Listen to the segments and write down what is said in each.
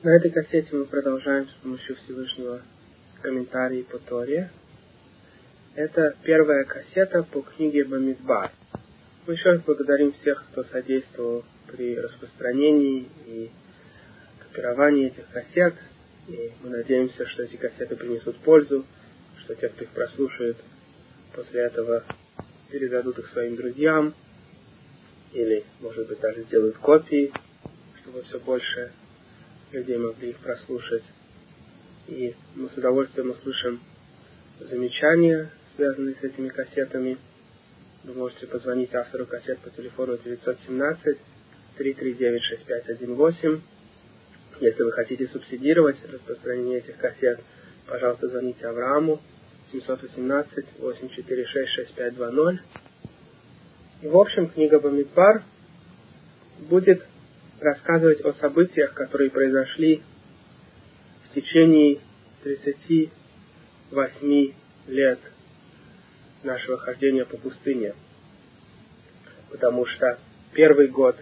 На этой кассете мы продолжаем с помощью Всевышнего комментарии по Торе. Это первая кассета по книге Бамидбар. Мы еще раз благодарим всех, кто содействовал при распространении и копировании этих кассет. И мы надеемся, что эти кассеты принесут пользу, что те, кто их прослушает, после этого передадут их своим друзьям, или, может быть, даже сделают копии, чтобы все больше людей могли их прослушать. И мы с удовольствием услышим замечания, связанные с этими кассетами. Вы можете позвонить автору кассет по телефону 917 339 6518. Если вы хотите субсидировать распространение этих кассет, пожалуйста, звоните Аврааму 718 846 6520. И в общем, книга Бамидбар будет рассказывать о событиях, которые произошли в течение 38 лет нашего хождения по пустыне. Потому что первый год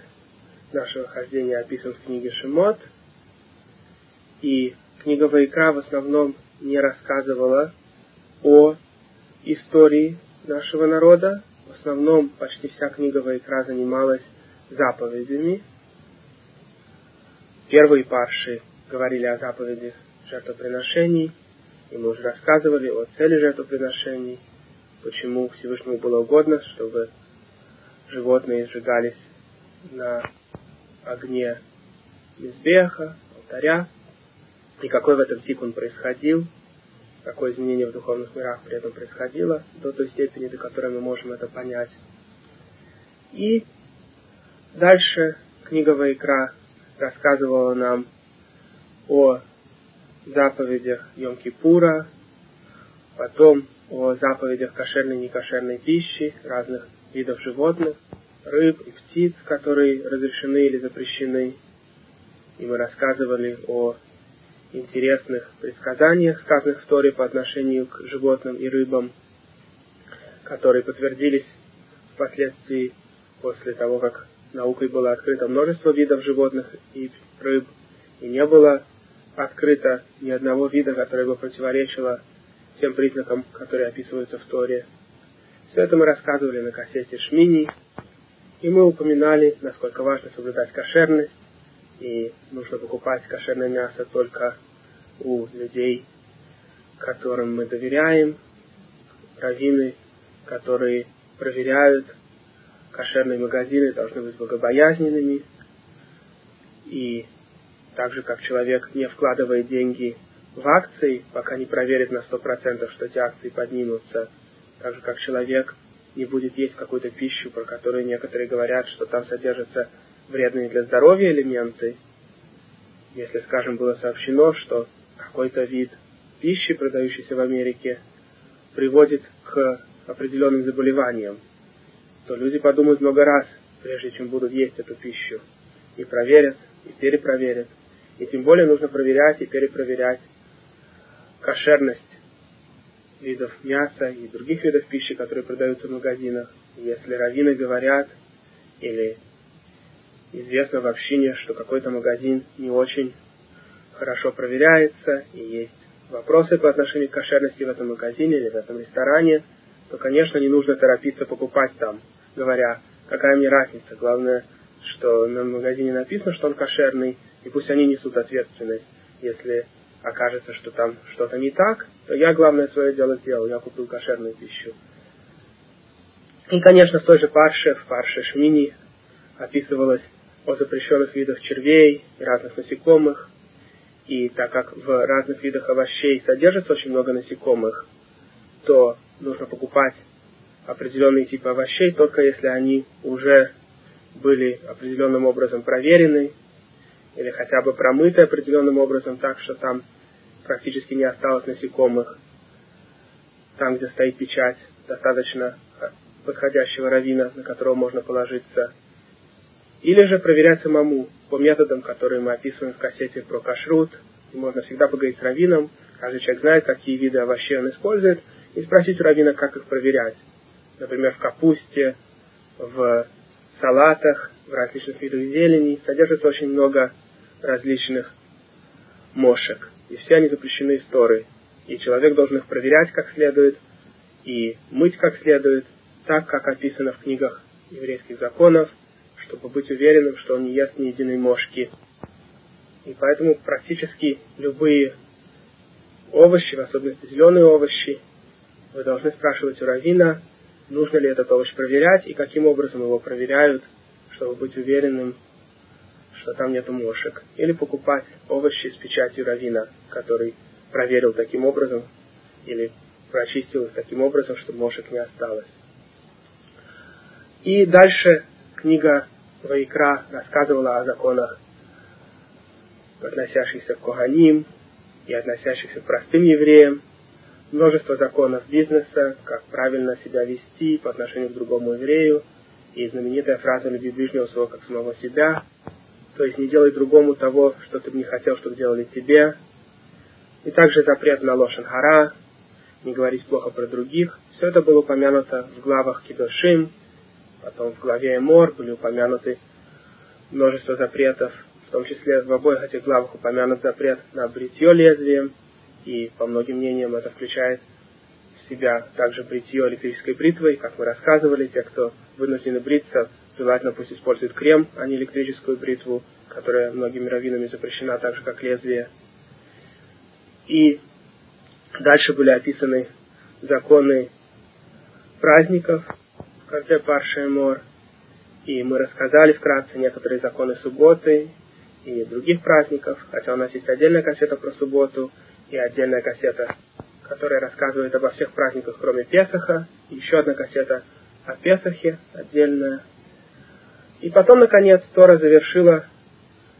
нашего хождения описан в книге Шимот, и книга Вайкра в основном не рассказывала о истории нашего народа. В основном почти вся книга Вайкра занималась заповедями, Первые парши говорили о заповедях жертвоприношений, и мы уже рассказывали о цели жертвоприношений, почему Всевышнему было угодно, чтобы животные сжигались на огне Мизбеха, алтаря, и какой в этом тикун происходил, какое изменение в духовных мирах при этом происходило, до той степени, до которой мы можем это понять. И дальше книга Вайкра рассказывала нам о заповедях Йом-Кипура, потом о заповедях кошерной и некошерной пищи, разных видов животных, рыб и птиц, которые разрешены или запрещены. И мы рассказывали о интересных предсказаниях, сказанных в Торе по отношению к животным и рыбам, которые подтвердились впоследствии после того, как наукой было открыто множество видов животных и рыб, и не было открыто ни одного вида, который бы противоречило тем признакам, которые описываются в Торе. Все это мы рассказывали на кассете Шмини, и мы упоминали, насколько важно соблюдать кошерность, и нужно покупать кошерное мясо только у людей, которым мы доверяем, раввины, которые проверяют кошерные магазины должны быть богобоязненными, и так же, как человек не вкладывает деньги в акции, пока не проверит на 100%, что эти акции поднимутся, так же, как человек не будет есть какую-то пищу, про которую некоторые говорят, что там содержатся вредные для здоровья элементы, если, скажем, было сообщено, что какой-то вид пищи, продающийся в Америке, приводит к определенным заболеваниям, то люди подумают много раз, прежде чем будут есть эту пищу. И проверят, и перепроверят. И тем более нужно проверять и перепроверять кошерность видов мяса и других видов пищи, которые продаются в магазинах. Если раввины говорят, или известно в общине, что какой-то магазин не очень хорошо проверяется, и есть вопросы по отношению к кошерности в этом магазине или в этом ресторане, то, конечно, не нужно торопиться покупать там говоря, какая мне разница, главное, что на магазине написано, что он кошерный, и пусть они несут ответственность. Если окажется, что там что-то не так, то я главное свое дело сделал, я купил кошерную пищу. И, конечно, в той же парше, в парше Шмини, описывалось о запрещенных видах червей и разных насекомых. И так как в разных видах овощей содержится очень много насекомых, то нужно покупать определенные типы овощей, только если они уже были определенным образом проверены или хотя бы промыты определенным образом так, что там практически не осталось насекомых. Там, где стоит печать, достаточно подходящего равина, на которого можно положиться. Или же проверять самому по методам, которые мы описываем в кассете про кашрут. Можно всегда поговорить с раввином. Каждый человек знает, какие виды овощей он использует, и спросить у раввина, как их проверять например, в капусте, в салатах, в различных видах зелени, содержится очень много различных мошек. И все они запрещены истории. И человек должен их проверять как следует, и мыть как следует, так, как описано в книгах еврейских законов, чтобы быть уверенным, что он не ест ни единой мошки. И поэтому практически любые овощи, в особенности зеленые овощи, вы должны спрашивать у равина, нужно ли этот овощ проверять и каким образом его проверяют, чтобы быть уверенным, что там нету мошек. Или покупать овощи с печатью равина, который проверил таким образом или прочистил их таким образом, чтобы мошек не осталось. И дальше книга Вайкра рассказывала о законах, относящихся к Коганим и относящихся к простым евреям, множество законов бизнеса, как правильно себя вести по отношению к другому еврею, и знаменитая фраза «люби ближнего своего как самого себя», то есть не делай другому того, что ты бы не хотел, чтобы делали тебе, и также запрет на лошен хара, не говорить плохо про других. Все это было упомянуто в главах Кидошим, потом в главе Эмор были упомянуты множество запретов, в том числе в обоих этих главах упомянут запрет на бритье лезвием, и по многим мнениям это включает в себя также бритье электрической бритвой, как мы рассказывали, те, кто вынуждены бриться, желательно пусть используют крем, а не электрическую бритву, которая многими раввинами запрещена, так же как лезвие. И дальше были описаны законы праздников в конце Парши Мор, и мы рассказали вкратце некоторые законы субботы и других праздников, хотя у нас есть отдельная кассета про субботу и отдельная кассета, которая рассказывает обо всех праздниках, кроме Песаха, и еще одна кассета о Песахе, отдельная. И потом, наконец, Тора завершила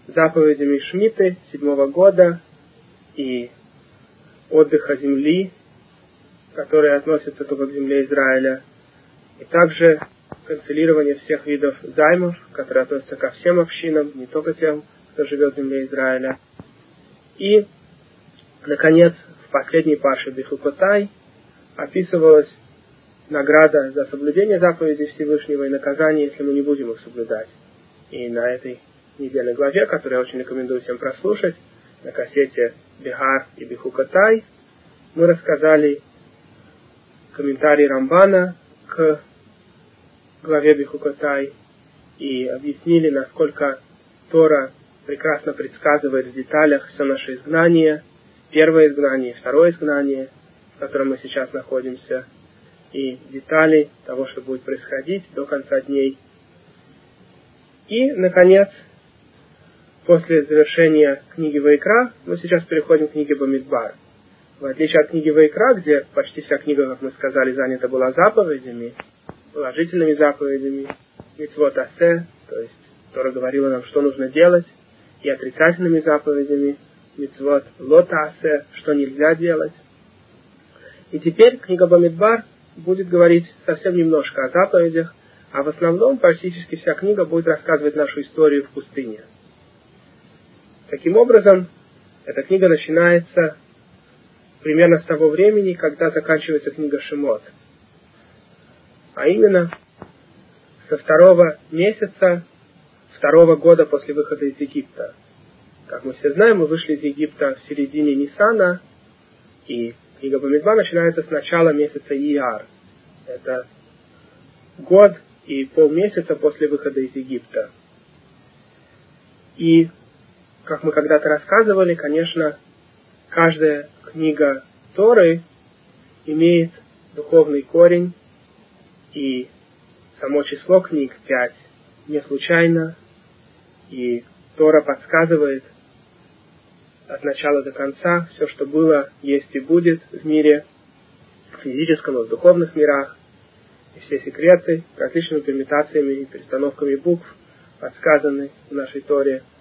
заповедями Шмиты седьмого года и отдыха земли, которые относятся только к земле Израиля, и также канцелирование всех видов займов, которые относятся ко всем общинам, не только тем, кто живет в земле Израиля. И, наконец, в последней паше Бихукотай описывалась награда за соблюдение заповедей Всевышнего и наказание, если мы не будем их соблюдать. И на этой недельной главе, которую я очень рекомендую всем прослушать, на кассете Бихар и Бихукатай, мы рассказали комментарий Рамбана к главе Бихукатай и объяснили, насколько Тора прекрасно предсказывает в деталях все наше изгнание, первое изгнание, второе изгнание, в котором мы сейчас находимся, и детали того, что будет происходить до конца дней. И, наконец, после завершения книги Вайкра, мы сейчас переходим к книге Бамидбар. В отличие от книги Вайкра, где почти вся книга, как мы сказали, занята была заповедями, положительными заповедями, митцвот асе, то есть Тора говорила нам, что нужно делать, и отрицательными заповедями, митцвот лота асе, что нельзя делать. И теперь книга Бамидбар будет говорить совсем немножко о заповедях, а в основном практически вся книга будет рассказывать нашу историю в пустыне – Таким образом, эта книга начинается примерно с того времени, когда заканчивается книга Шимот. А именно, со второго месяца второго года после выхода из Египта. Как мы все знаем, мы вышли из Египта в середине Нисана, и книга Бамидба начинается с начала месяца Ияр. Это год и полмесяца после выхода из Египта. И как мы когда-то рассказывали, конечно, каждая книга Торы имеет духовный корень, и само число книг пять не случайно, и Тора подсказывает от начала до конца. Все, что было, есть и будет в мире, в физическом и в духовных мирах, и все секреты различными пермутациями и перестановками букв подсказаны в нашей Торе –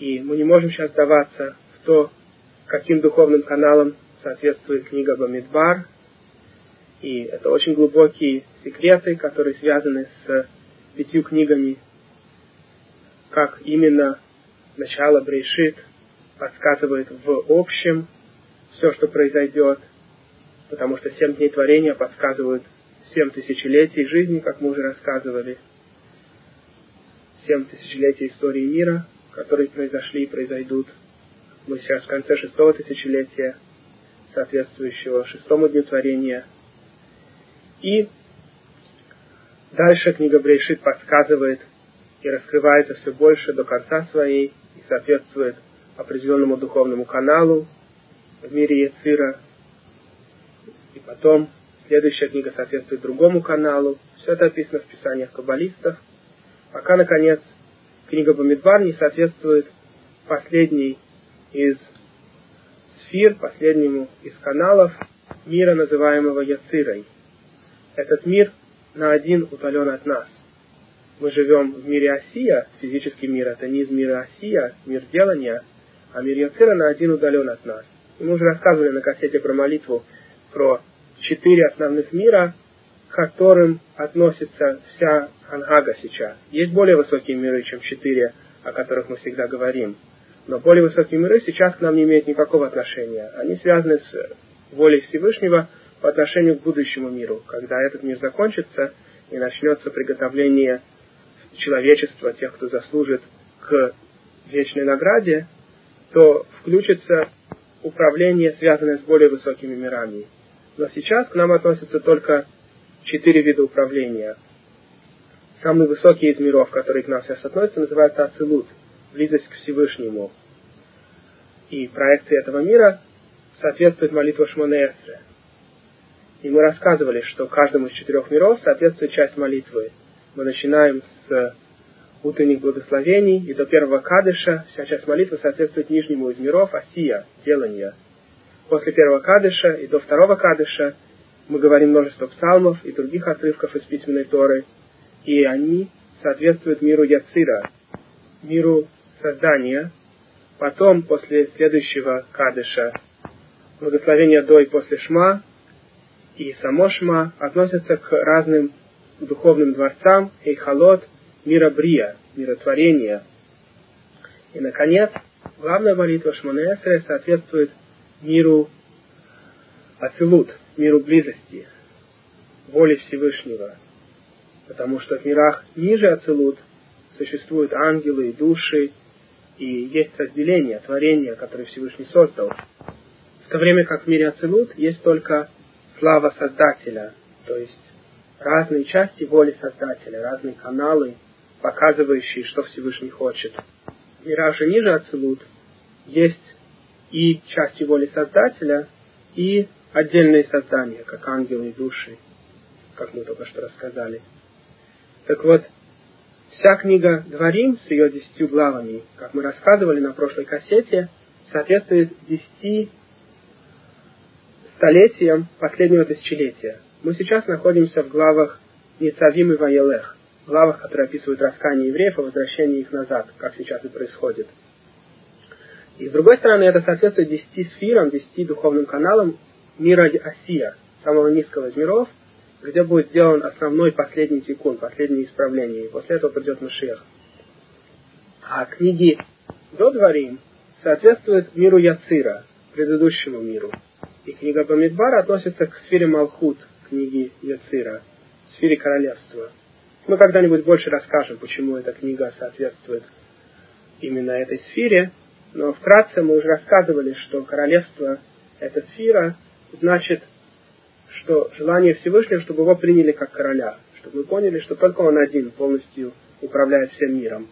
и мы не можем сейчас даваться в то, каким духовным каналам соответствует книга Бамидбар. И это очень глубокие секреты, которые связаны с пятью книгами, как именно начало Брейшит подсказывает в общем все, что произойдет, потому что семь дней творения подсказывают семь тысячелетий жизни, как мы уже рассказывали, семь тысячелетий истории мира – которые произошли и произойдут. Мы сейчас в конце шестого тысячелетия, соответствующего шестому дню творения. И дальше книга Брейшит подсказывает и раскрывается все больше до конца своей и соответствует определенному духовному каналу в мире Яцира. И потом следующая книга соответствует другому каналу. Все это описано в писаниях каббалистов. Пока, наконец, книга Бамидбар не соответствует последней из сфер, последнему из каналов мира, называемого Яцирой. Этот мир на один удален от нас. Мы живем в мире Осия, физический мир, это не из мира Осия, мир делания, а мир Яцира на один удален от нас. И мы уже рассказывали на кассете про молитву про четыре основных мира, к которым относится вся Ангага сейчас. Есть более высокие миры, чем четыре, о которых мы всегда говорим. Но более высокие миры сейчас к нам не имеют никакого отношения. Они связаны с волей Всевышнего по отношению к будущему миру, когда этот мир закончится и начнется приготовление человечества, тех, кто заслужит к вечной награде, то включится управление, связанное с более высокими мирами. Но сейчас к нам относятся только четыре вида управления. Самый высокий из миров, который к нам сейчас относится, называется Ацилут, близость к Всевышнему. И проекции этого мира соответствует молитва Шмонеэсре. И мы рассказывали, что каждому из четырех миров соответствует часть молитвы. Мы начинаем с утренних благословений и до первого кадыша вся часть молитвы соответствует нижнему из миров, осия, делания. После первого кадыша и до второго кадыша мы говорим множество псалмов и других отрывков из письменной Торы, и они соответствуют миру Яцира, миру создания. Потом, после следующего кадыша, благословение до и после шма и само шма относятся к разным духовным дворцам, эйхалот, мира брия, миротворения. И, наконец, главная молитва Шмонесре соответствует миру Ацилут, миру близости, воли Всевышнего. Потому что в мирах ниже Ацилут существуют ангелы и души, и есть разделение, творение, которое Всевышний создал. В то время как в мире Ацилут есть только слава Создателя, то есть разные части воли Создателя, разные каналы, показывающие, что Всевышний хочет. В мирах же ниже Ацилут есть и части воли Создателя, и отдельные создания, как ангелы и души, как мы только что рассказали. Так вот, вся книга Дворим с ее десятью главами, как мы рассказывали на прошлой кассете, соответствует десяти столетиям последнего тысячелетия. Мы сейчас находимся в главах Ницавим и Ваелех, главах, которые описывают раскание евреев и возвращение их назад, как сейчас и происходит. И с другой стороны, это соответствует десяти сферам, десяти духовным каналам мира Осия, самого низкого из миров, где будет сделан основной последний тикун, последнее исправление, и после этого придет Машех. А книги до Дворим соответствуют миру Яцира, предыдущему миру. И книга Бамидбара относится к сфере Малхут, книги Яцира, сфере королевства. Мы когда-нибудь больше расскажем, почему эта книга соответствует именно этой сфере, но вкратце мы уже рассказывали, что королевство – это сфера, значит, что желание Всевышнего, чтобы его приняли как короля, чтобы мы поняли, что только он один полностью управляет всем миром.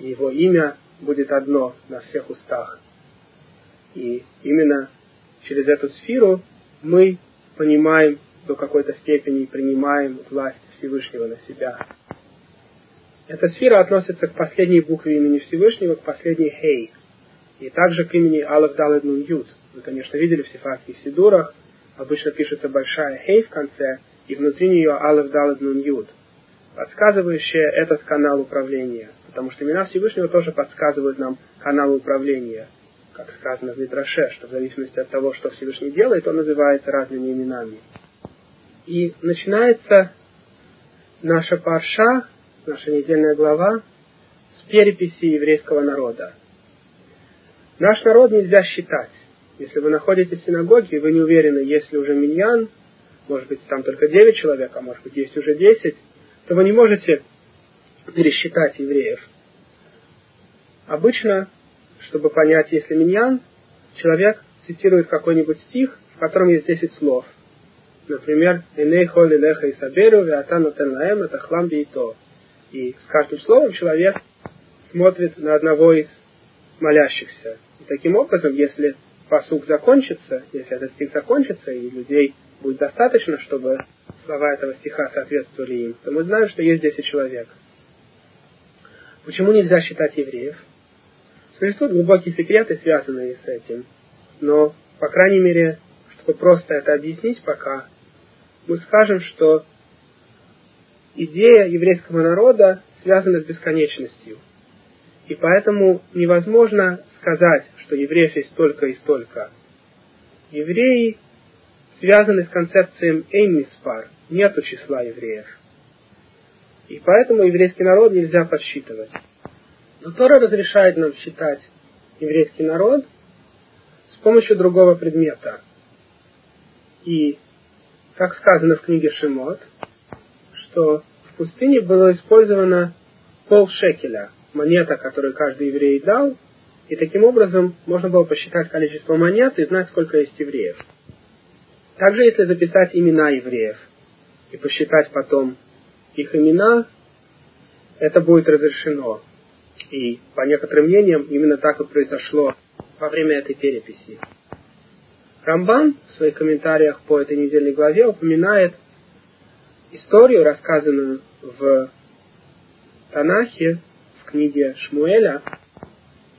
И его имя будет одно на всех устах. И именно через эту сферу мы понимаем до какой-то степени принимаем власть Всевышнего на себя. Эта сфера относится к последней букве имени Всевышнего, к последней Хей, и также к имени Аллах Далад Нун Юд. Вы, конечно, видели в сифатских сидурах, обычно пишется большая Хей в конце, и внутри нее Аллах Далад Нун Юд, подсказывающая этот канал управления, потому что имена Всевышнего тоже подсказывают нам канал управления, как сказано в Мидраше, что в зависимости от того, что Всевышний делает, он называется разными именами. И начинается наша парша, наша недельная глава, с переписи еврейского народа. Наш народ нельзя считать. Если вы находитесь в синагоге, и вы не уверены, есть ли уже миньян, может быть, там только 9 человек, а может быть, есть уже 10, то вы не можете пересчитать евреев. Обычно чтобы понять, если миньян, человек цитирует какой-нибудь стих, в котором есть 10 слов. Например, «Иней холи леха и саберу, веатану тенлаэм, это хлам то. И с каждым словом человек смотрит на одного из молящихся. И таким образом, если посук закончится, если этот стих закончится, и людей будет достаточно, чтобы слова этого стиха соответствовали им, то мы знаем, что есть 10 человек. Почему нельзя считать евреев? Существуют глубокие секреты, связанные с этим. Но, по крайней мере, чтобы просто это объяснить пока, мы скажем, что идея еврейского народа связана с бесконечностью. И поэтому невозможно сказать, что евреев есть столько и столько. Евреи связаны с концепцией Эймиспар, нету числа евреев. И поэтому еврейский народ нельзя подсчитывать. Но Тора разрешает нам считать еврейский народ с помощью другого предмета. И, как сказано в книге Шимот, что в пустыне было использовано пол шекеля, монета, которую каждый еврей дал, и таким образом можно было посчитать количество монет и знать, сколько есть евреев. Также, если записать имена евреев и посчитать потом их имена, это будет разрешено. И по некоторым мнениям именно так и произошло во время этой переписи. Рамбан в своих комментариях по этой недельной главе упоминает историю, рассказанную в Танахе, в книге Шмуэля,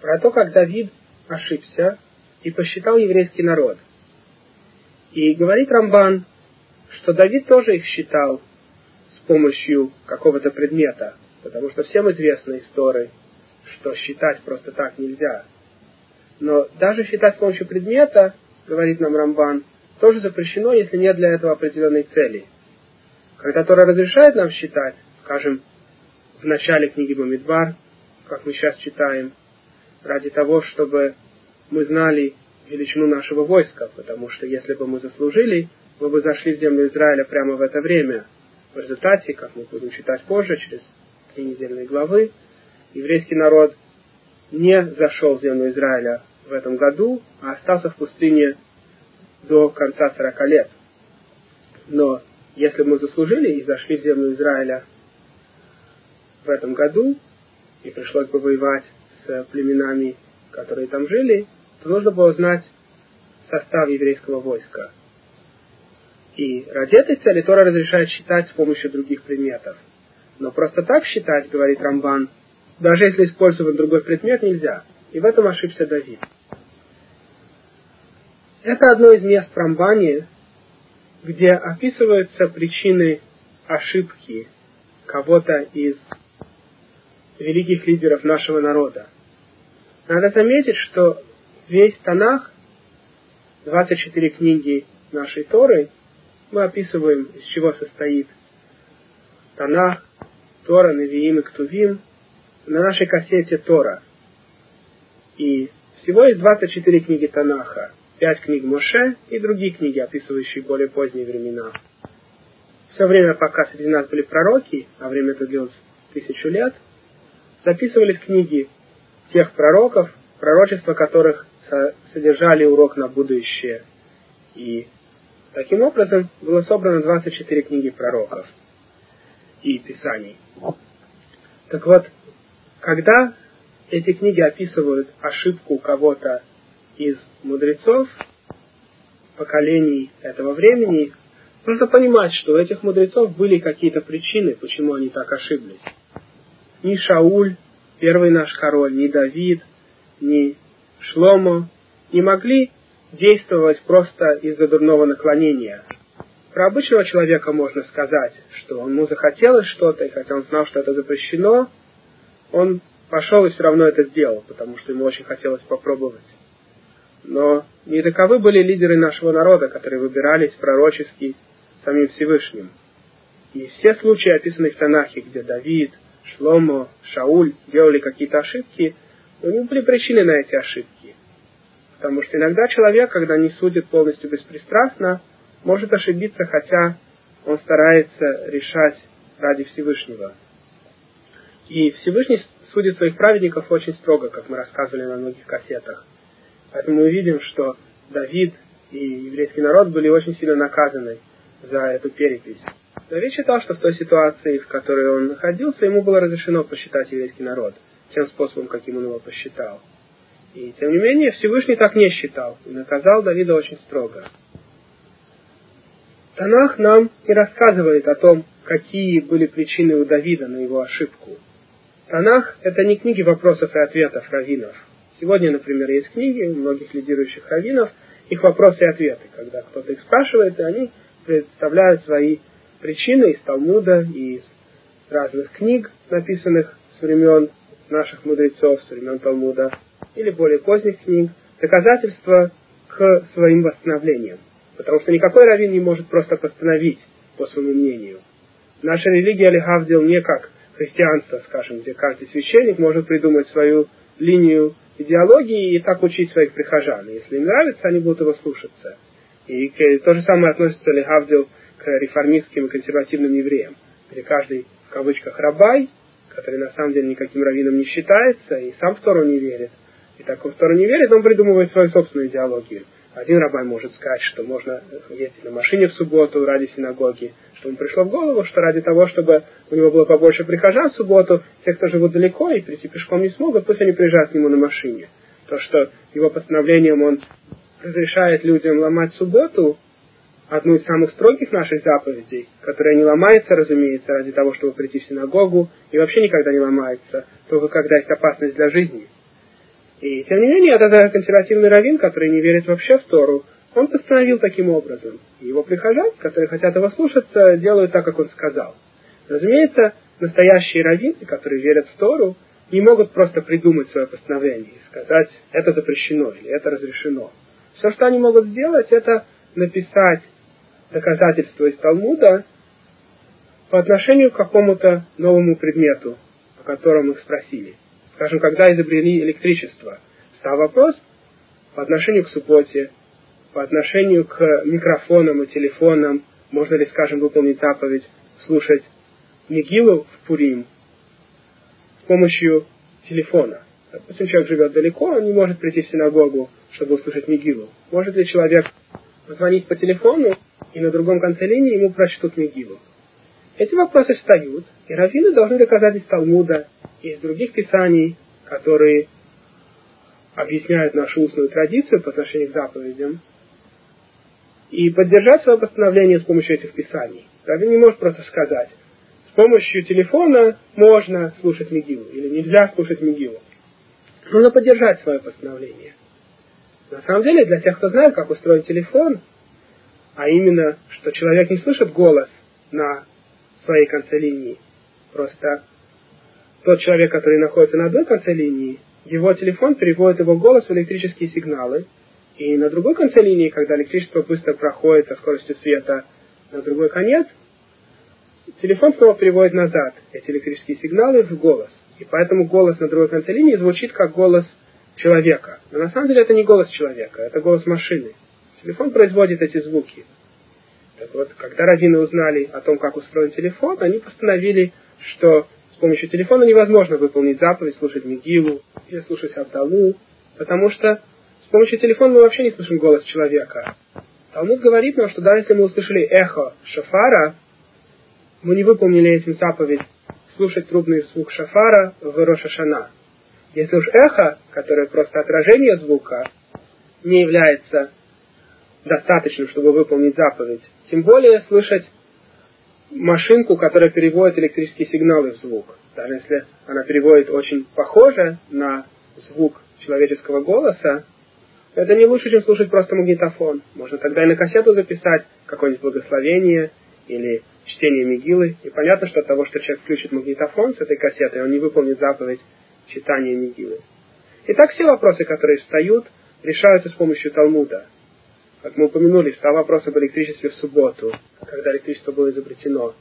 про то, как Давид ошибся и посчитал еврейский народ. И говорит Рамбан, что Давид тоже их считал с помощью какого-то предмета, потому что всем известна история, что считать просто так нельзя. Но даже считать с помощью предмета, говорит нам Рамбан, тоже запрещено, если нет для этого определенной цели. Когда Тора разрешает нам считать, скажем, в начале книги Бамидбар, как мы сейчас читаем, ради того, чтобы мы знали величину нашего войска, потому что если бы мы заслужили, мы бы зашли в землю Израиля прямо в это время. В результате, как мы будем читать позже, через три недельные главы, еврейский народ не зашел в землю Израиля в этом году, а остался в пустыне до конца сорока лет. Но если мы заслужили и зашли в землю Израиля в этом году, и пришлось бы воевать с племенами, которые там жили, то нужно было знать состав еврейского войска. И ради этой цели Тора разрешает считать с помощью других предметов. Но просто так считать, говорит Рамбан, даже если использовать другой предмет, нельзя. И в этом ошибся Давид. Это одно из мест в Рамбане, где описываются причины ошибки кого-то из великих лидеров нашего народа. Надо заметить, что весь Танах, 24 книги нашей Торы, мы описываем, из чего состоит Танах, Тора, Навиим и Ктувим, на нашей кассете Тора. И всего есть 24 книги Танаха, 5 книг Моше и другие книги, описывающие более поздние времена. Все время, пока среди нас были пророки, а время это длилось тысячу лет, записывались книги тех пророков, пророчества которых содержали урок на будущее. И таким образом было собрано 24 книги пророков и писаний. Так вот, когда эти книги описывают ошибку кого-то из мудрецов, поколений этого времени, нужно понимать, что у этих мудрецов были какие-то причины, почему они так ошиблись. Ни Шауль, первый наш король, ни Давид, ни Шломо не могли действовать просто из-за дурного наклонения. Про обычного человека можно сказать, что ему захотелось что-то, и хотя он знал, что это запрещено, он пошел и все равно это сделал, потому что ему очень хотелось попробовать. Но не таковы были лидеры нашего народа, которые выбирались пророчески самим Всевышним. И все случаи, описанные в Танахе, где Давид, Шломо, Шауль делали какие-то ошибки, у них были причины на эти ошибки. Потому что иногда человек, когда не судит полностью беспристрастно, может ошибиться, хотя он старается решать ради Всевышнего. И Всевышний судит своих праведников очень строго, как мы рассказывали на многих кассетах. Поэтому мы видим, что Давид и еврейский народ были очень сильно наказаны за эту перепись. Давид считал, что в той ситуации, в которой он находился, ему было разрешено посчитать еврейский народ тем способом, каким он его посчитал. И тем не менее, Всевышний так не считал и наказал Давида очень строго. Танах нам и рассказывает о том, какие были причины у Давида на его ошибку. Танах – это не книги вопросов и ответов раввинов. Сегодня, например, есть книги многих лидирующих раввинов, их вопросы и ответы, когда кто-то их спрашивает, и они представляют свои причины из Талмуда и из разных книг, написанных с времен наших мудрецов, с времен Талмуда, или более поздних книг, доказательства к своим восстановлениям. Потому что никакой раввин не может просто постановить по своему мнению. Наша религия Лихавдил не как христианство, скажем, где каждый священник может придумать свою линию идеологии и так учить своих прихожан. Если им нравится, они будут его слушаться. И то же самое относится Лихавдил к реформистским и консервативным евреям, где каждый, в кавычках, рабай, который на самом деле никаким раввином не считается и сам в Тору не верит, и так в Тору не верит, он придумывает свою собственную идеологию. Один рабай может сказать, что можно ездить на машине в субботу ради синагоги, что ему пришло в голову, что ради того, чтобы у него было побольше прихожан в субботу, те, кто живут далеко и прийти пешком не смогут, пусть они приезжают к нему на машине. То, что его постановлением он разрешает людям ломать субботу, одну из самых строгих наших заповедей, которая не ломается, разумеется, ради того, чтобы прийти в синагогу, и вообще никогда не ломается, только когда есть опасность для жизни. И тем не менее, этот консервативный раввин, который не верит вообще в Тору, он постановил таким образом. Его прихожане, которые хотят его слушаться, делают так, как он сказал. Разумеется, настоящие раввины, которые верят в Тору, не могут просто придумать свое постановление и сказать, это запрещено или это разрешено. Все, что они могут сделать, это написать доказательства из Талмуда по отношению к какому-то новому предмету, о котором их спросили. Скажем, когда изобрели электричество, стал вопрос по отношению к субботе, по отношению к микрофонам и телефонам, можно ли, скажем, выполнить заповедь слушать Мигилу в Пурим с помощью телефона. Допустим, человек живет далеко, он не может прийти в синагогу, чтобы услышать Мигилу. Может ли человек позвонить по телефону, и на другом конце линии ему прочтут Мегилу. Эти вопросы встают, и раввины должны доказать из Талмуда из других писаний, которые объясняют нашу устную традицию по отношению к заповедям, и поддержать свое постановление с помощью этих писаний. Раввин не может просто сказать, с помощью телефона можно слушать Мегилу, или нельзя слушать Мегилу. Нужно поддержать свое постановление. На самом деле, для тех, кто знает, как устроен телефон, а именно, что человек не слышит голос на своей конце линии, просто тот человек, который находится на одной конце линии, его телефон переводит его голос в электрические сигналы, и на другой конце линии, когда электричество быстро проходит со скоростью света на другой конец, телефон снова переводит назад эти электрические сигналы в голос. И поэтому голос на другой конце линии звучит как голос человека. Но на самом деле это не голос человека, это голос машины. Телефон производит эти звуки. Так вот, когда раввины узнали о том, как устроен телефон, они постановили, что с помощью телефона невозможно выполнить заповедь, слушать Мигилу или слушать Абдалу, потому что с помощью телефона мы вообще не слышим голос человека. Талмуд говорит нам, что даже если мы услышали эхо шафара, мы не выполнили этим заповедь слушать трубный звук шафара в Рошашана. Если уж эхо, которое просто отражение звука, не является достаточным, чтобы выполнить заповедь, тем более слышать машинку, которая переводит электрические сигналы в звук. Даже если она переводит очень похоже на звук человеческого голоса, это не лучше, чем слушать просто магнитофон. Можно тогда и на кассету записать какое-нибудь благословение или чтение Мигилы. И понятно, что от того, что человек включит магнитофон с этой кассетой, он не выполнит заповедь читания Мигилы. Итак, все вопросы, которые встают, решаются с помощью Талмуда. Как мы упомянули, встал вопрос об электричестве в субботу, когда электричество было изобретено.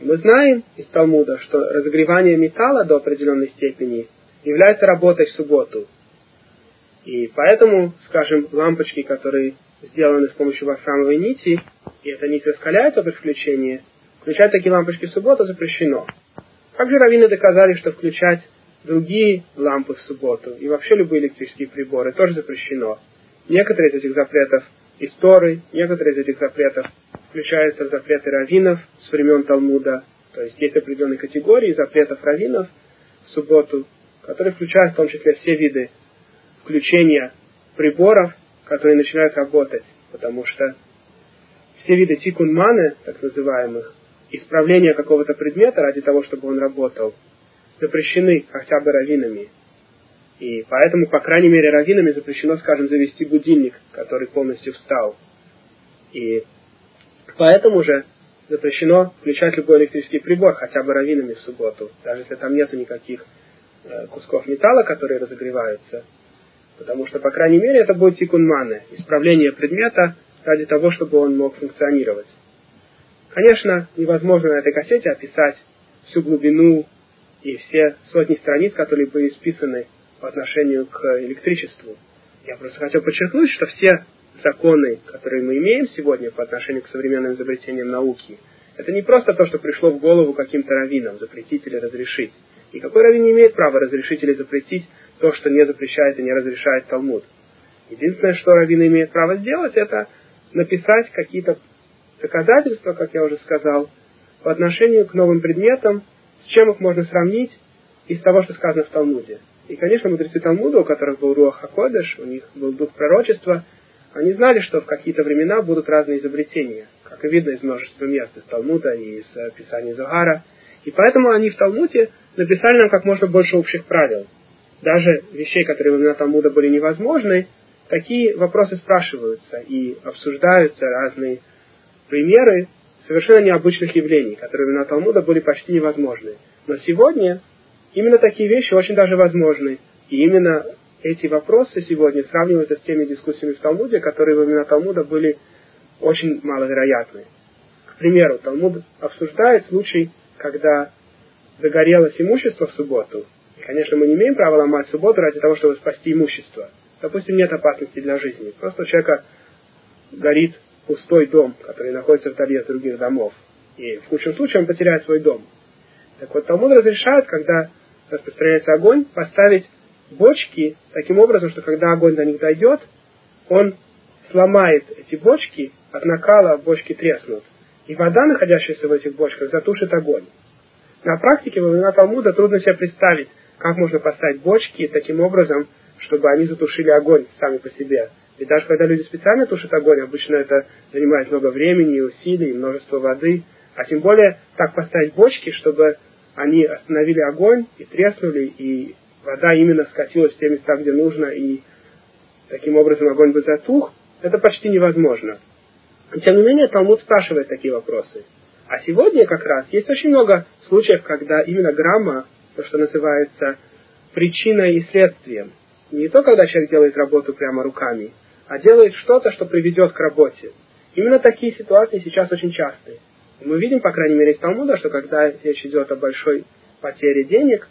И мы знаем из Талмуда, что разогревание металла до определенной степени является работой в субботу. И поэтому, скажем, лампочки, которые сделаны с помощью вольфрамовой нити, и эта нить раскаляется при включении, включать такие лампочки в субботу запрещено. Также раввины доказали, что включать другие лампы в субботу и вообще любые электрические приборы тоже запрещено. Некоторые из этих запретов истории, некоторые из этих запретов включаются в запреты раввинов с времен Талмуда. То есть есть определенные категории запретов раввинов в субботу, которые включают в том числе все виды включения приборов, которые начинают работать, потому что все виды тикунманы, так называемых, исправления какого-то предмета ради того, чтобы он работал, запрещены хотя бы раввинами. И поэтому, по крайней мере, раввинами запрещено, скажем, завести будильник, который полностью встал. И поэтому же запрещено включать любой электрический прибор, хотя бы раввинами в субботу, даже если там нету никаких э, кусков металла, которые разогреваются. Потому что, по крайней мере, это будет тикунманы, исправление предмета ради того, чтобы он мог функционировать. Конечно, невозможно на этой кассете описать всю глубину и все сотни страниц, которые были списаны по отношению к электричеству. Я просто хотел подчеркнуть, что все законы, которые мы имеем сегодня по отношению к современным изобретениям науки, это не просто то, что пришло в голову каким-то раввинам, запретить или разрешить. Никакой раввин не имеет права разрешить или запретить то, что не запрещает и не разрешает Талмуд. Единственное, что раввин имеет право сделать, это написать какие-то доказательства, как я уже сказал, по отношению к новым предметам, с чем их можно сравнить из того, что сказано в Талмуде. И, конечно, мудрецы Талмуда, у которых был Руах Хакодыш, у них был дух пророчества, они знали, что в какие-то времена будут разные изобретения, как и видно из множества мест, из Талмуда и из э, Писания Загара. И поэтому они в Талмуде написали нам как можно больше общих правил. Даже вещей, которые во времена Талмуда были невозможны, такие вопросы спрашиваются и обсуждаются разные примеры совершенно необычных явлений, которые во времена Талмуда были почти невозможны. Но сегодня именно такие вещи очень даже возможны. И именно эти вопросы сегодня сравниваются с теми дискуссиями в Талмуде, которые во времена Талмуда были очень маловероятны. К примеру, Талмуд обсуждает случай, когда загорелось имущество в субботу. И, конечно, мы не имеем права ломать субботу ради того, чтобы спасти имущество. Допустим, нет опасности для жизни. Просто у человека горит пустой дом, который находится вдали от других домов. И в худшем случае он потеряет свой дом. Так вот, Талмуд разрешает, когда распространяется огонь, поставить бочки таким образом, что когда огонь до них дойдет, он сломает эти бочки, от накала бочки треснут. И вода, находящаяся в этих бочках, затушит огонь. На практике во времена Талмуда трудно себе представить, как можно поставить бочки таким образом, чтобы они затушили огонь сами по себе. И даже когда люди специально тушат огонь, обычно это занимает много времени, усилий, множество воды. А тем более так поставить бочки, чтобы они остановили огонь и треснули, и вода именно скатилась в те места, где нужно, и таким образом огонь бы затух, это почти невозможно. И тем не менее, Талмуд спрашивает такие вопросы. А сегодня как раз есть очень много случаев, когда именно грамма, то, что называется причиной и следствием, не то, когда человек делает работу прямо руками, а делает что-то, что приведет к работе. Именно такие ситуации сейчас очень частые. Мы видим, по крайней мере, из Талмуда, что когда речь идет о большой потере денег,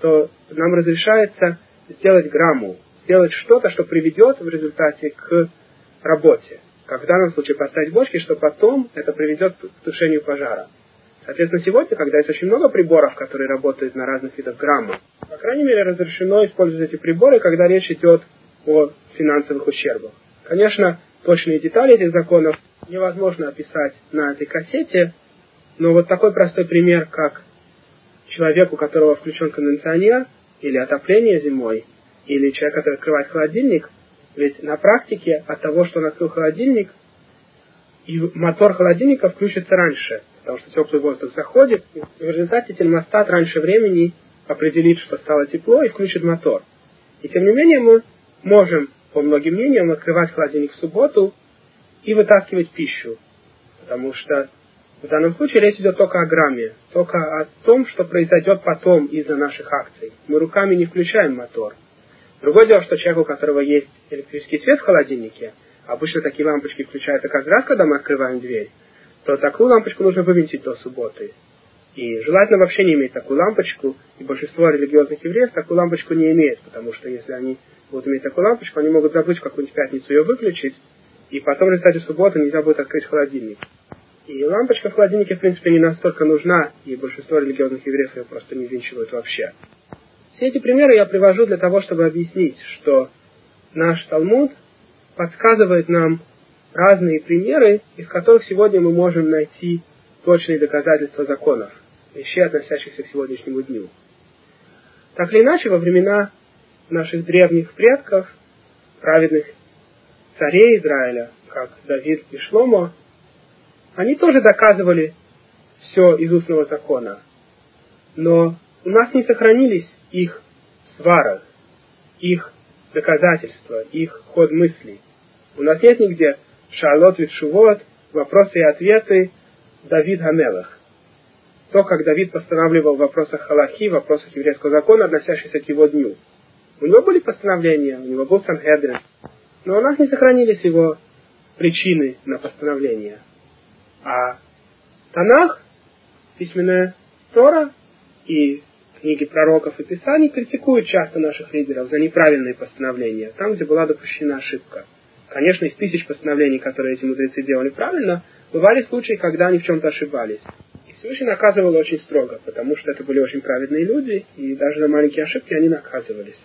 то нам разрешается сделать грамму, сделать что-то, что приведет в результате к работе. Как в данном случае поставить бочки, что потом это приведет к тушению пожара. Соответственно, сегодня, когда есть очень много приборов, которые работают на разных видах грамма, по крайней мере, разрешено использовать эти приборы, когда речь идет о финансовых ущербах. Конечно, точные детали этих законов невозможно описать на этой кассете, но вот такой простой пример, как человек, у которого включен кондиционер, или отопление зимой, или человек, который открывает холодильник, ведь на практике от того, что он открыл холодильник, и мотор холодильника включится раньше, потому что теплый воздух заходит, и в результате термостат раньше времени определит, что стало тепло, и включит мотор. И тем не менее мы можем, по многим мнениям, открывать холодильник в субботу и вытаскивать пищу. Потому что в данном случае речь идет только о грамме, только о том, что произойдет потом из-за наших акций. Мы руками не включаем мотор. Другое дело, что человек, у которого есть электрический свет в холодильнике, обычно такие лампочки включаются каждый раз, когда мы открываем дверь, то такую лампочку нужно вывинтить до субботы. И желательно вообще не иметь такую лампочку, и большинство религиозных евреев такую лампочку не имеет, потому что если они будут иметь такую лампочку, они могут забыть в какую-нибудь пятницу ее выключить, и потом в результате субботы нельзя будет открыть холодильник. И лампочка в холодильнике, в принципе, не настолько нужна, и большинство религиозных евреев ее просто не венчивают вообще. Все эти примеры я привожу для того, чтобы объяснить, что наш Талмуд подсказывает нам разные примеры, из которых сегодня мы можем найти точные доказательства законов, вещей, относящихся к сегодняшнему дню. Так или иначе, во времена наших древних предков, праведных царей Израиля, как Давид и Шломо, они тоже доказывали все из устного закона. Но у нас не сохранились их свара, их доказательства, их ход мыслей. У нас нет нигде Шарлот Витшувот, вопросы и ответы Давид Гамелах. То, как Давид постанавливал в вопросах Халахи, в вопросах еврейского закона, относящихся к его дню. У него были постановления, у него был Санхедрин, но у нас не сохранились его причины на постановление. А Танах, письменная Тора и книги пророков и писаний критикуют часто наших лидеров за неправильные постановления, там, где была допущена ошибка. Конечно, из тысяч постановлений, которые эти мудрецы делали правильно, бывали случаи, когда они в чем-то ошибались. И Всевышний наказывал очень строго, потому что это были очень праведные люди, и даже за маленькие ошибки они наказывались.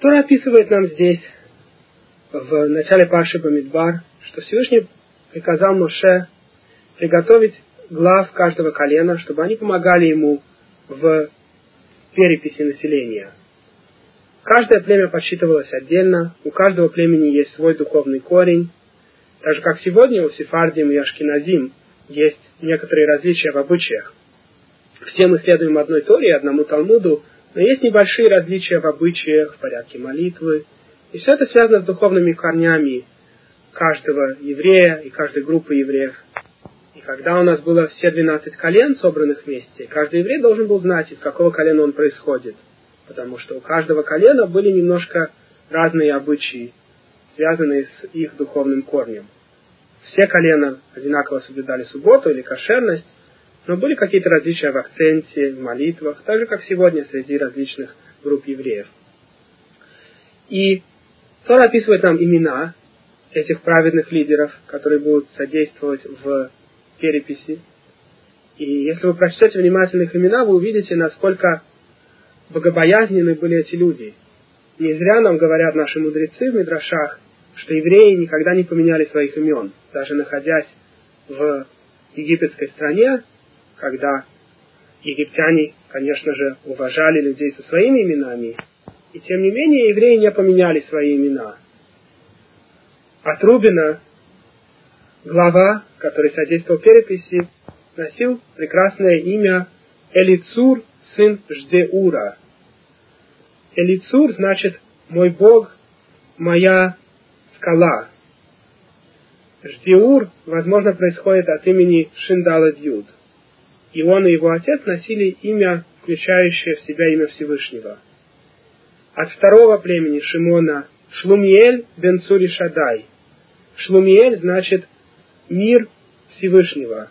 Тора описывает нам здесь, в начале Паши Бамидбар, что Всевышний приказал Моше приготовить глав каждого колена, чтобы они помогали ему в переписи населения. Каждое племя подсчитывалось отдельно, у каждого племени есть свой духовный корень, так же как сегодня у Сефардим и Ашкиназим есть некоторые различия в обычаях. Все мы следуем одной Торе одному Талмуду, но есть небольшие различия в обычаях, в порядке молитвы, и все это связано с духовными корнями каждого еврея и каждой группы евреев. И когда у нас было все 12 колен собранных вместе, каждый еврей должен был знать, из какого колена он происходит. Потому что у каждого колена были немножко разные обычаи, связанные с их духовным корнем. Все колена одинаково соблюдали субботу или кошерность, но были какие-то различия в акценте, в молитвах, так же, как сегодня среди различных групп евреев. И Тора описывает нам имена этих праведных лидеров, которые будут содействовать в переписи. И если вы прочтете внимательно их имена, вы увидите, насколько богобоязненны были эти люди. Не зря нам говорят наши мудрецы в Мидрашах, что евреи никогда не поменяли своих имен, даже находясь в египетской стране, когда египтяне, конечно же, уважали людей со своими именами, и тем не менее евреи не поменяли свои имена. От Рубина глава, который содействовал переписи, носил прекрасное имя Элицур, сын Ждеура. Элицур значит «мой Бог, моя скала». Ждеур, возможно, происходит от имени Шиндала Дьюд. И он и его отец носили имя, включающее в себя имя Всевышнего. От второго племени Шимона Шлумиэль бен Цури Шадай. Шлумиэль значит мир Всевышнего.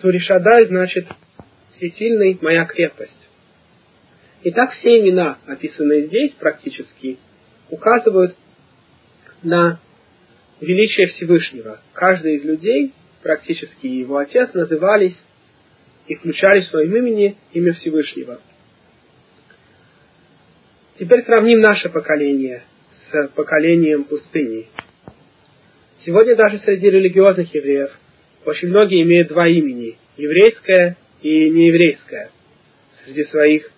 Цуришадай значит всесильный моя крепость. Итак, все имена, описанные здесь практически, указывают на величие Всевышнего. Каждый из людей, практически его отец, назывались и включали в своем имени имя Всевышнего. Теперь сравним наше поколение с поколением пустыни. Сегодня даже среди религиозных евреев очень многие имеют два имени – еврейское и нееврейское. Среди своих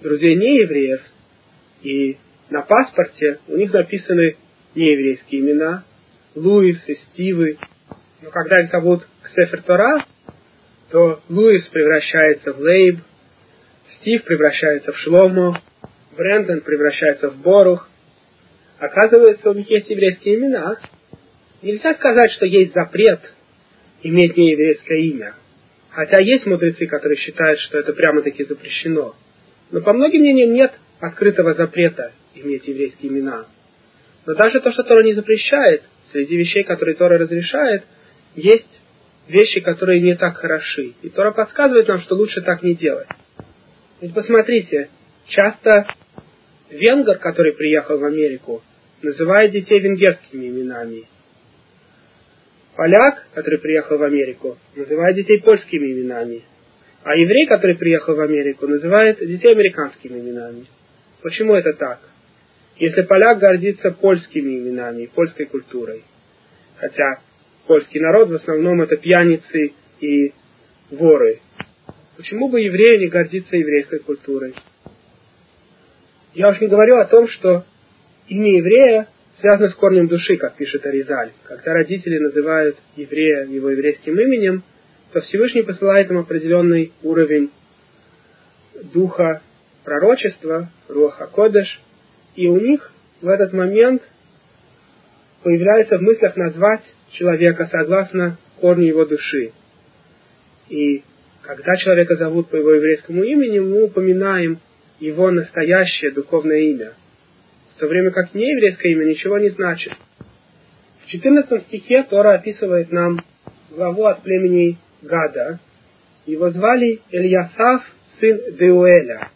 друзей неевреев и на паспорте у них написаны нееврейские имена – Луис и Стивы. Но когда их зовут к Тора, то Луис превращается в Лейб, Стив превращается в Шломо, Брэндон превращается в Борух. Оказывается, у них есть еврейские имена – Нельзя сказать, что есть запрет иметь нееврейское имя. Хотя есть мудрецы, которые считают, что это прямо-таки запрещено. Но по многим мнениям нет открытого запрета иметь еврейские имена. Но даже то, что Тора не запрещает, среди вещей, которые Тора разрешает, есть вещи, которые не так хороши. И Тора подсказывает нам, что лучше так не делать. Ведь посмотрите, часто венгер, который приехал в Америку, называет детей венгерскими именами. Поляк, который приехал в Америку, называет детей польскими именами. А еврей, который приехал в Америку, называет детей американскими именами. Почему это так? Если поляк гордится польскими именами, польской культурой, хотя польский народ в основном это пьяницы и воры, почему бы еврею не гордиться еврейской культурой? Я уж не говорю о том, что имя еврея связано с корнем души, как пишет Аризаль. Когда родители называют еврея его еврейским именем, то Всевышний посылает им определенный уровень духа пророчества, Руаха Кодеш, и у них в этот момент появляется в мыслях назвать человека согласно корню его души. И когда человека зовут по его еврейскому имени, мы упоминаем его настоящее духовное имя. В то время как нееврейское имя ничего не значит. В 14 стихе Тора описывает нам главу от племени Гада. Его звали Ильясав, сын Деуэля.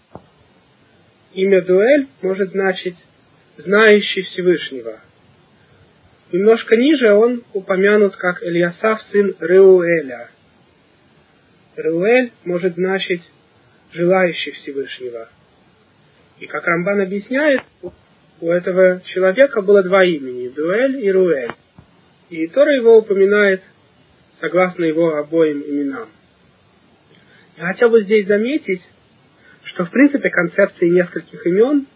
Имя Дуэль может значить «знающий Всевышнего». Немножко ниже он упомянут как Ильясав, сын Реуэля. Реуэль может значить «желающий Всевышнего». И как Рамбан объясняет, у этого человека было два имени – Дуэль и Руэль. И Тора его упоминает согласно его обоим именам. Я хотел бы здесь заметить, что в принципе концепции нескольких имен,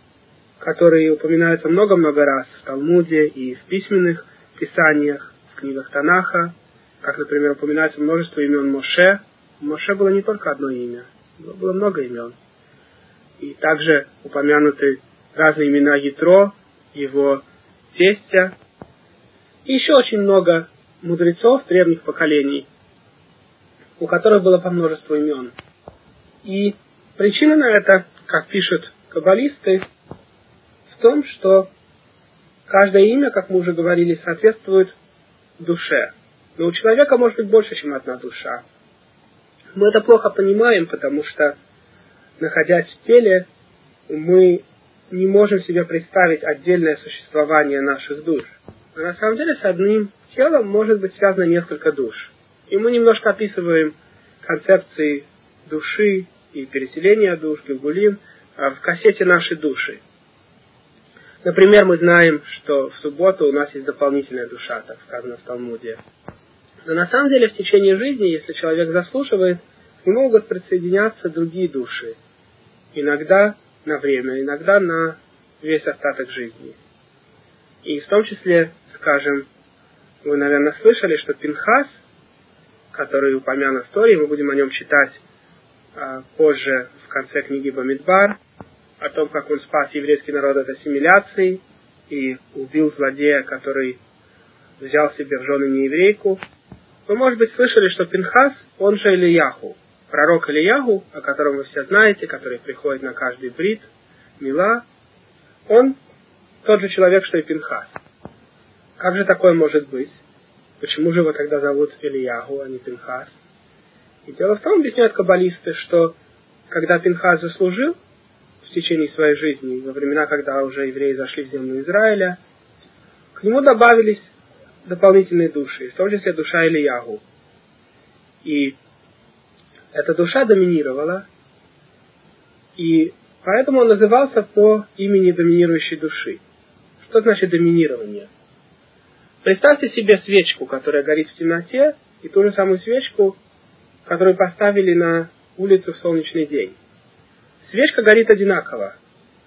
которые упоминаются много-много раз в Талмуде и в письменных писаниях, в книгах Танаха, как, например, упоминается множество имен Моше. У Моше было не только одно имя, было много имен. И также упомянуты разные имена Ятро, его тестя, и еще очень много мудрецов древних поколений, у которых было по множеству имен. И причина на это, как пишут каббалисты, в том, что каждое имя, как мы уже говорили, соответствует душе. Но у человека может быть больше, чем одна душа. Мы это плохо понимаем, потому что, находясь в теле, мы не можем себе представить отдельное существование наших душ. А на самом деле с одним телом может быть связано несколько душ. И мы немножко описываем концепции души и переселения душ, Гилгулим, а, в кассете «Наши души». Например, мы знаем, что в субботу у нас есть дополнительная душа, так сказано в Талмуде. Но на самом деле в течение жизни, если человек заслушивает, к нему могут присоединяться другие души. Иногда на время, иногда на весь остаток жизни. И в том числе, скажем, вы, наверное, слышали, что Пинхас, который упомянут в истории, мы будем о нем читать а, позже в конце книги Бамидбар, о том, как он спас еврейский народ от ассимиляции и убил злодея, который взял себе в жены нееврейку. Вы, может быть, слышали, что Пинхас, он же Ильяху, пророк Ильяху, о котором вы все знаете, который приходит на каждый брит, Мила, он тот же человек, что и Пинхас. Как же такое может быть? Почему же его тогда зовут Ильяху, а не Пинхас? И дело в том, объясняют каббалисты, что когда Пинхас заслужил в течение своей жизни, во времена, когда уже евреи зашли в землю Израиля, к нему добавились дополнительные души, в том числе душа Ильягу. И эта душа доминировала, и поэтому он назывался по имени доминирующей души. Что значит доминирование? Представьте себе свечку, которая горит в темноте, и ту же самую свечку, которую поставили на улицу в солнечный день. Свечка горит одинаково,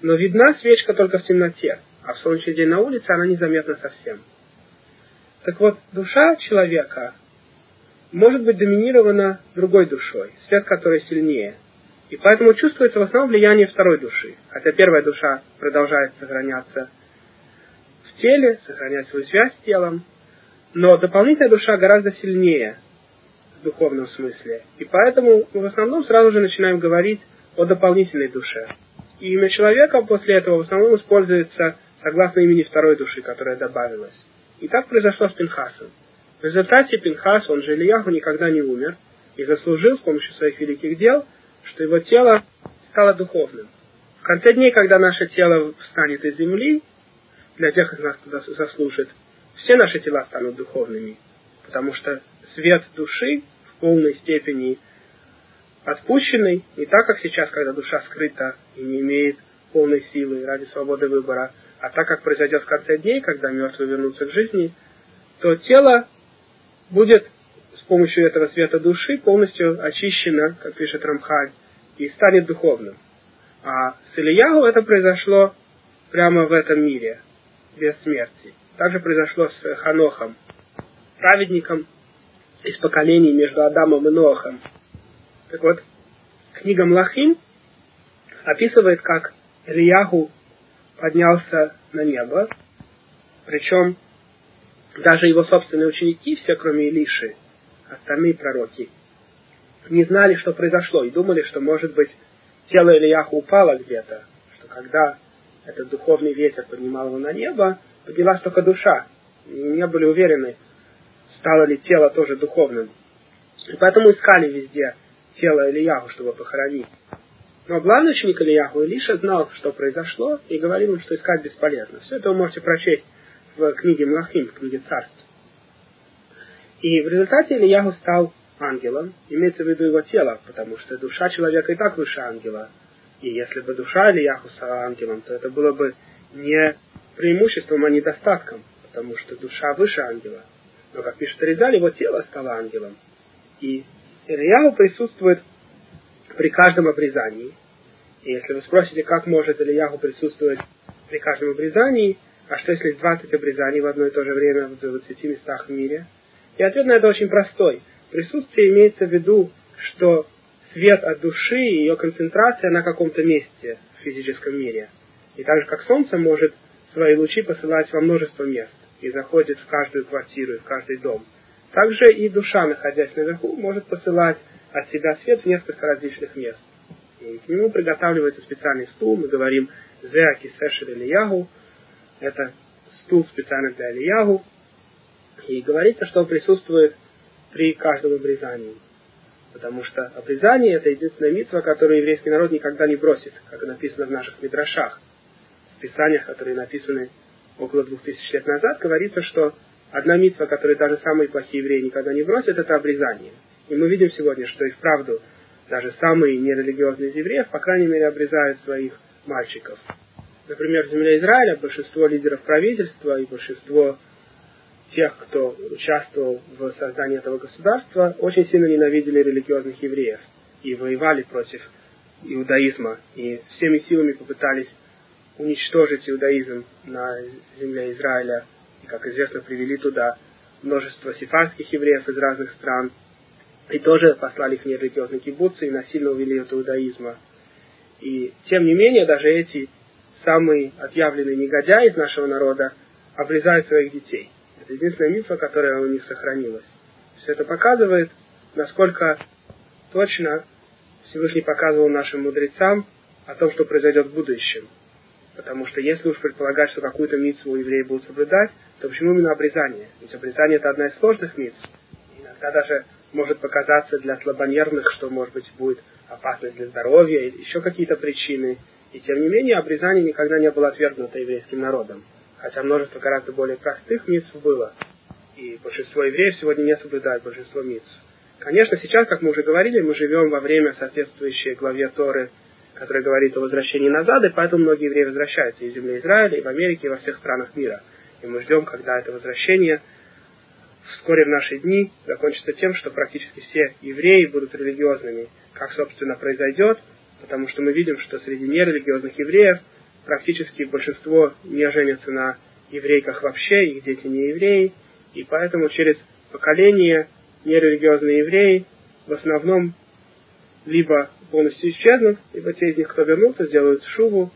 но видна свечка только в темноте, а в солнечный день на улице она незаметна совсем. Так вот, душа человека может быть доминирована другой душой, свет которой сильнее. И поэтому чувствуется в основном влияние второй души, хотя первая душа продолжает сохраняться в теле, сохранять свою связь с телом, но дополнительная душа гораздо сильнее в духовном смысле. И поэтому мы в основном сразу же начинаем говорить о дополнительной душе. И имя человека после этого в основном используется согласно имени второй души, которая добавилась. И так произошло с Пинхасом. В результате Пинхас, он же Ильяху, никогда не умер и заслужил с помощью своих великих дел, что его тело стало духовным. В конце дней, когда наше тело встанет из земли, для тех из нас, кто заслужит, все наши тела станут духовными. потому что свет души в полной степени отпущенный, не так, как сейчас, когда душа скрыта и не имеет полной силы ради свободы выбора, а так, как произойдет в конце дней, когда мертвые вернутся к жизни, то тело будет с помощью этого света души полностью очищено, как пишет Рамхаль, и станет духовным. А с Ильягу это произошло прямо в этом мире, без смерти. Также произошло с Ханохом, праведником из поколений между Адамом и Ноахом. Так вот, книга Млахим описывает, как Ильяху поднялся на небо, причем даже его собственные ученики, все кроме Илиши, остальные пророки, не знали, что произошло, и думали, что, может быть, тело Ильяху упало где-то, что когда этот духовный ветер поднимал его на небо, поднялась только душа. И не были уверены, стало ли тело тоже духовным. И поэтому искали везде тело Ильяху, чтобы похоронить. Но главный ученик Ильяху Илиша знал, что произошло, и говорил им, что искать бесполезно. Все это вы можете прочесть в книге Млахим, в книге Царств. И в результате Ильяху стал ангелом, имеется в виду его тело, потому что душа человека и так выше ангела. И если бы душа Ильяху стала ангелом, то это было бы не преимуществом, а недостатком, потому что душа выше ангела. Но, как пишет Резаль, его тело стало ангелом. И Ильяху присутствует при каждом обрезании. И если вы спросите, как может Ильяху присутствовать при каждом обрезании, а что если 20 обрезаний в одно и то же время в 20 местах в мире? И ответ на это очень простой. Присутствие имеется в виду, что свет от души и ее концентрация на каком-то месте в физическом мире. И так же, как Солнце может свои лучи посылать во множество мест и заходит в каждую квартиру и в каждый дом. Также и душа, находясь наверху, может посылать от себя свет в несколько различных мест. И к нему приготавливается специальный стул, мы говорим «Зеаки Сешер Ильягу», это стул специально для Ильягу, и говорится, что он присутствует при каждом обрезании. Потому что обрезание – это единственная митва, которую еврейский народ никогда не бросит, как написано в наших мидрашах. В писаниях, которые написаны около двух тысяч лет назад, говорится, что одна митва, которую даже самые плохие евреи никогда не бросят, это обрезание. И мы видим сегодня, что и вправду даже самые нерелигиозные из евреев, по крайней мере, обрезают своих мальчиков. Например, в земле Израиля большинство лидеров правительства и большинство тех, кто участвовал в создании этого государства, очень сильно ненавидели религиозных евреев и воевали против иудаизма, и всеми силами попытались уничтожить иудаизм на земле Израиля, и, как известно, привели туда множество сифарских евреев из разных стран, и тоже послали их в нерелигиозные кибуцы и насильно увели от иудаизма. И тем не менее, даже эти самые отъявленные негодяи из нашего народа обрезают своих детей. Это единственная мифа, которая у них сохранилась. Все это показывает, насколько точно Всевышний показывал нашим мудрецам о том, что произойдет в будущем. Потому что если уж предполагать, что какую-то митцву евреи будут соблюдать, то почему именно обрезание? Ведь обрезание это одна из сложных митцв. Иногда даже может показаться для слабонервных, что, может быть, будет опасность для здоровья еще какие-то причины. И тем не менее, обрезание никогда не было отвергнуто еврейским народом. Хотя множество гораздо более простых митцв было. И большинство евреев сегодня не соблюдают большинство митцв. Конечно, сейчас, как мы уже говорили, мы живем во время соответствующей главе Торы который говорит о возвращении назад, и поэтому многие евреи возвращаются из земли Израиля, и в Америке, и во всех странах мира. И мы ждем, когда это возвращение вскоре в наши дни закончится тем, что практически все евреи будут религиозными, как, собственно, произойдет, потому что мы видим, что среди нерелигиозных евреев практически большинство не женятся на еврейках вообще, их дети не евреи, и поэтому через поколение нерелигиозные евреи в основном либо полностью исчезнут, либо те из них, кто вернулся, сделают шубу,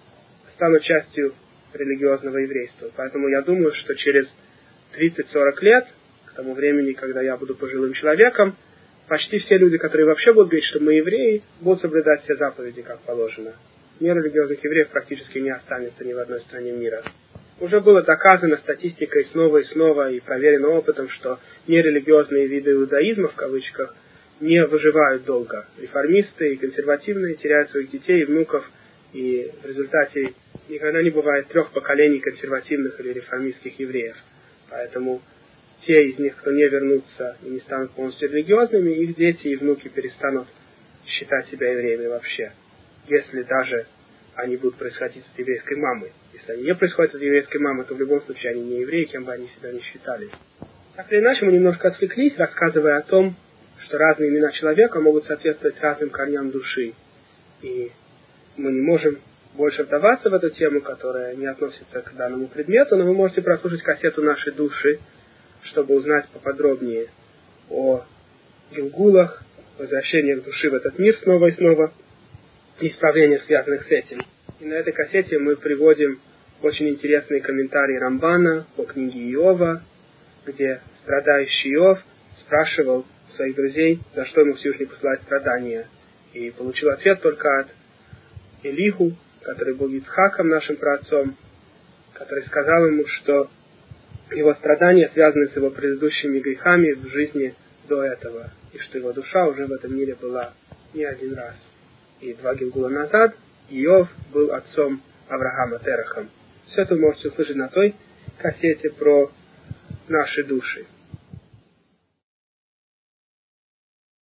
станут частью религиозного еврейства. Поэтому я думаю, что через 30-40 лет, к тому времени, когда я буду пожилым человеком, почти все люди, которые вообще будут говорить, что мы евреи, будут соблюдать все заповеди, как положено. Нерелигиозных евреев практически не останется ни в одной стране мира. Уже было доказано статистикой снова и снова и проверено опытом, что нерелигиозные виды иудаизма, в кавычках, не выживают долго. Реформисты и консервативные теряют своих детей и внуков, и в результате никогда не бывает трех поколений консервативных или реформистских евреев. Поэтому те из них, кто не вернутся и не станут полностью религиозными, их дети и внуки перестанут считать себя евреями вообще. Если даже они будут происходить от еврейской мамы. Если они не происходят от еврейской мамы, то в любом случае они не евреи, кем бы они себя не считали. Так или иначе, мы немножко отвлеклись, рассказывая о том, что разные имена человека могут соответствовать разным корням души. И мы не можем больше вдаваться в эту тему, которая не относится к данному предмету, но вы можете прослушать кассету нашей души, чтобы узнать поподробнее о гилгулах, возвращениях души в этот мир снова и снова, и исправлениях, связанных с этим. И на этой кассете мы приводим очень интересные комментарии Рамбана по книге Иова, где страдающий Иов спрашивал своих друзей, за что ему Всевышний посылает страдания. И получил ответ только от Элиху, который был Ицхаком, нашим праотцом, который сказал ему, что его страдания связаны с его предыдущими грехами в жизни до этого, и что его душа уже в этом мире была не один раз. И два Гилгула назад Иов был отцом Авраама Терахом. Все это вы можете услышать на той кассете про наши души.